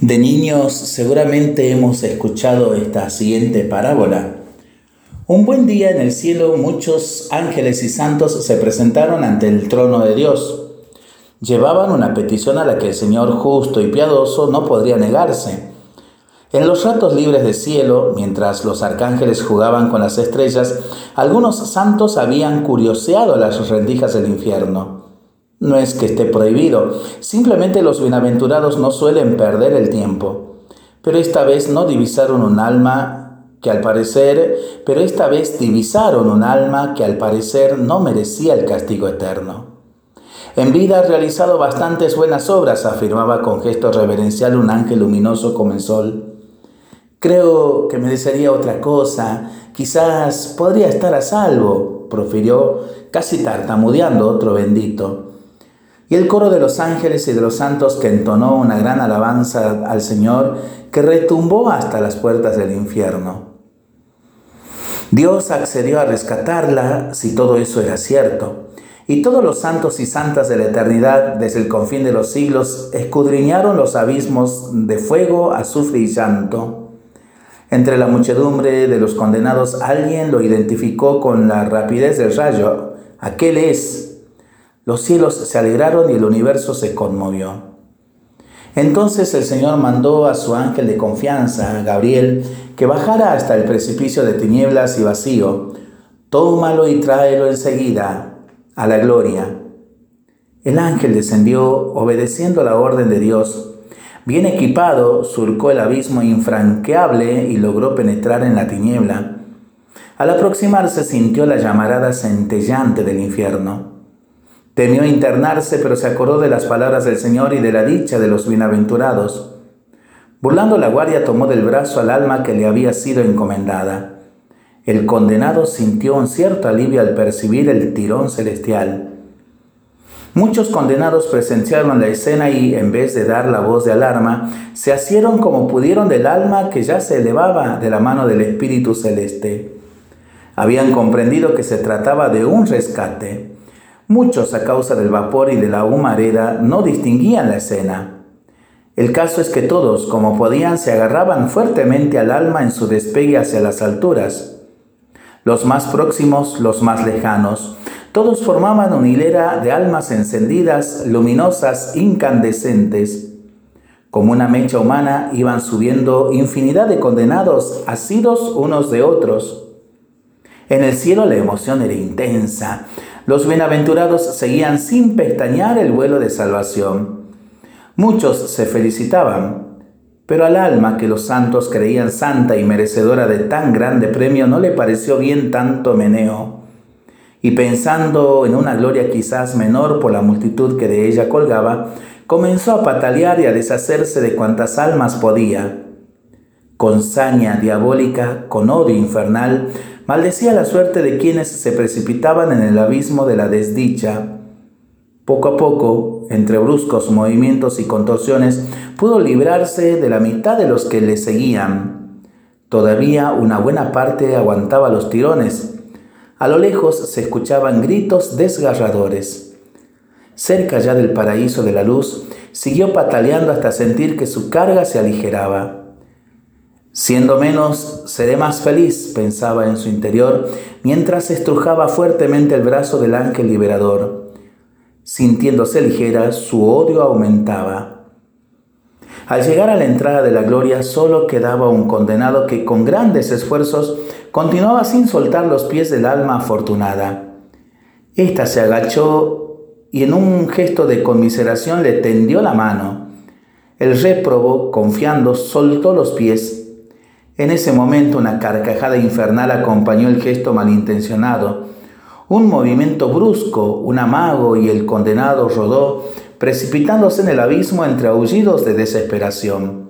De niños seguramente hemos escuchado esta siguiente parábola. Un buen día en el cielo muchos ángeles y santos se presentaron ante el trono de Dios. Llevaban una petición a la que el Señor justo y piadoso no podría negarse. En los ratos libres del cielo, mientras los arcángeles jugaban con las estrellas, algunos santos habían curioseado las rendijas del infierno. No es que esté prohibido, simplemente los bienaventurados no suelen perder el tiempo. Pero esta vez no divisaron un alma que al parecer, pero esta vez divisaron un alma que al parecer no merecía el castigo eterno. En vida ha realizado bastantes buenas obras, afirmaba con gesto reverencial un ángel luminoso como el sol. Creo que merecería otra cosa, quizás podría estar a salvo, profirió casi tartamudeando otro bendito y el coro de los ángeles y de los santos que entonó una gran alabanza al Señor que retumbó hasta las puertas del infierno. Dios accedió a rescatarla si todo eso era cierto. Y todos los santos y santas de la eternidad, desde el confín de los siglos, escudriñaron los abismos de fuego, azufre y llanto. Entre la muchedumbre de los condenados alguien lo identificó con la rapidez del rayo. Aquel es los cielos se alegraron y el universo se conmovió. Entonces el Señor mandó a su ángel de confianza, Gabriel, que bajara hasta el precipicio de tinieblas y vacío. Tómalo y tráelo enseguida a la gloria. El ángel descendió obedeciendo la orden de Dios. Bien equipado, surcó el abismo infranqueable y logró penetrar en la tiniebla. Al aproximarse sintió la llamarada centellante del infierno. Temió internarse, pero se acordó de las palabras del Señor y de la dicha de los bienaventurados. Burlando la guardia, tomó del brazo al alma que le había sido encomendada. El condenado sintió un cierto alivio al percibir el tirón celestial. Muchos condenados presenciaron la escena y, en vez de dar la voz de alarma, se asieron como pudieron del alma que ya se elevaba de la mano del Espíritu Celeste. Habían comprendido que se trataba de un rescate. Muchos, a causa del vapor y de la humareda, no distinguían la escena. El caso es que todos, como podían, se agarraban fuertemente al alma en su despegue hacia las alturas. Los más próximos, los más lejanos, todos formaban una hilera de almas encendidas, luminosas, incandescentes. Como una mecha humana iban subiendo infinidad de condenados, asidos unos de otros. En el cielo la emoción era intensa. Los bienaventurados seguían sin pestañear el vuelo de salvación. Muchos se felicitaban, pero al alma que los santos creían santa y merecedora de tan grande premio no le pareció bien tanto meneo. Y pensando en una gloria quizás menor por la multitud que de ella colgaba, comenzó a patalear y a deshacerse de cuantas almas podía. Con saña diabólica, con odio infernal, Maldecía la suerte de quienes se precipitaban en el abismo de la desdicha. Poco a poco, entre bruscos movimientos y contorsiones, pudo librarse de la mitad de los que le seguían. Todavía una buena parte aguantaba los tirones. A lo lejos se escuchaban gritos desgarradores. Cerca ya del paraíso de la luz, siguió pataleando hasta sentir que su carga se aligeraba. Siendo menos, seré más feliz, pensaba en su interior, mientras estrujaba fuertemente el brazo del ángel liberador. Sintiéndose ligera, su odio aumentaba. Al llegar a la entrada de la gloria solo quedaba un condenado que con grandes esfuerzos continuaba sin soltar los pies del alma afortunada. Esta se agachó y en un gesto de conmiseración le tendió la mano. El réprobo, confiando, soltó los pies en ese momento una carcajada infernal acompañó el gesto malintencionado. Un movimiento brusco, un amago y el condenado rodó, precipitándose en el abismo entre aullidos de desesperación.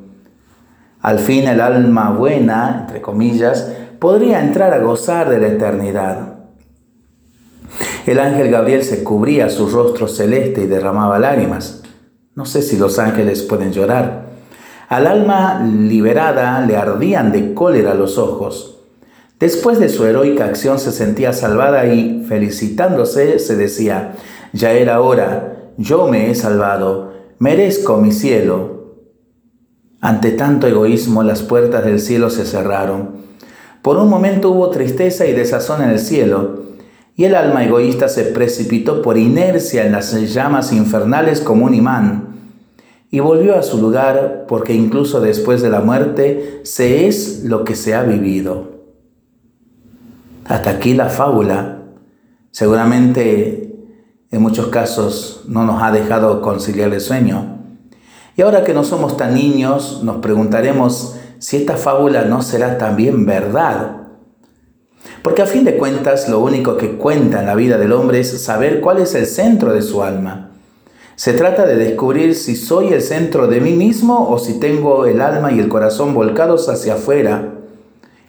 Al fin el alma buena, entre comillas, podría entrar a gozar de la eternidad. El ángel Gabriel se cubría su rostro celeste y derramaba lágrimas. No sé si los ángeles pueden llorar. Al alma liberada le ardían de cólera los ojos. Después de su heroica acción se sentía salvada y, felicitándose, se decía, ya era hora, yo me he salvado, merezco mi cielo. Ante tanto egoísmo las puertas del cielo se cerraron. Por un momento hubo tristeza y desazón en el cielo, y el alma egoísta se precipitó por inercia en las llamas infernales como un imán, y volvió a su lugar porque incluso después de la muerte se es lo que se ha vivido. Hasta aquí la fábula. Seguramente en muchos casos no nos ha dejado conciliar el sueño. Y ahora que no somos tan niños, nos preguntaremos si esta fábula no será también verdad. Porque a fin de cuentas lo único que cuenta en la vida del hombre es saber cuál es el centro de su alma. Se trata de descubrir si soy el centro de mí mismo o si tengo el alma y el corazón volcados hacia afuera.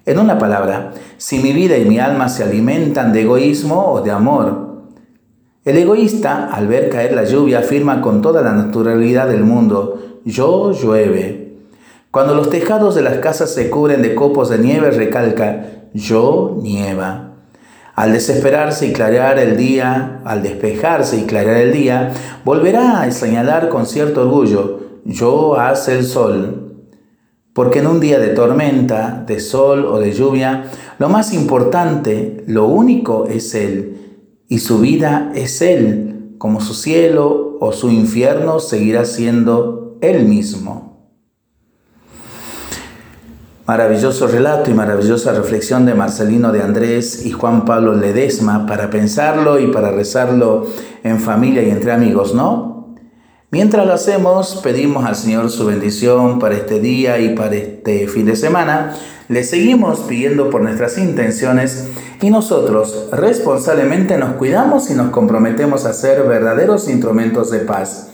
En una palabra, si mi vida y mi alma se alimentan de egoísmo o de amor. El egoísta, al ver caer la lluvia, afirma con toda la naturalidad del mundo, yo llueve. Cuando los tejados de las casas se cubren de copos de nieve, recalca, yo nieva. Al desesperarse y clarear el día, al despejarse y clarear el día, volverá a señalar con cierto orgullo, yo hace el sol. Porque en un día de tormenta, de sol o de lluvia, lo más importante, lo único es Él. Y su vida es Él, como su cielo o su infierno seguirá siendo Él mismo. Maravilloso relato y maravillosa reflexión de Marcelino de Andrés y Juan Pablo Ledesma para pensarlo y para rezarlo en familia y entre amigos, ¿no? Mientras lo hacemos, pedimos al Señor su bendición para este día y para este fin de semana. Le seguimos pidiendo por nuestras intenciones y nosotros responsablemente nos cuidamos y nos comprometemos a ser verdaderos instrumentos de paz.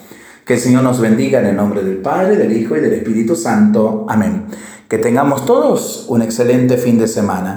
Que el Señor nos bendiga en el nombre del Padre, del Hijo y del Espíritu Santo. Amén. Que tengamos todos un excelente fin de semana.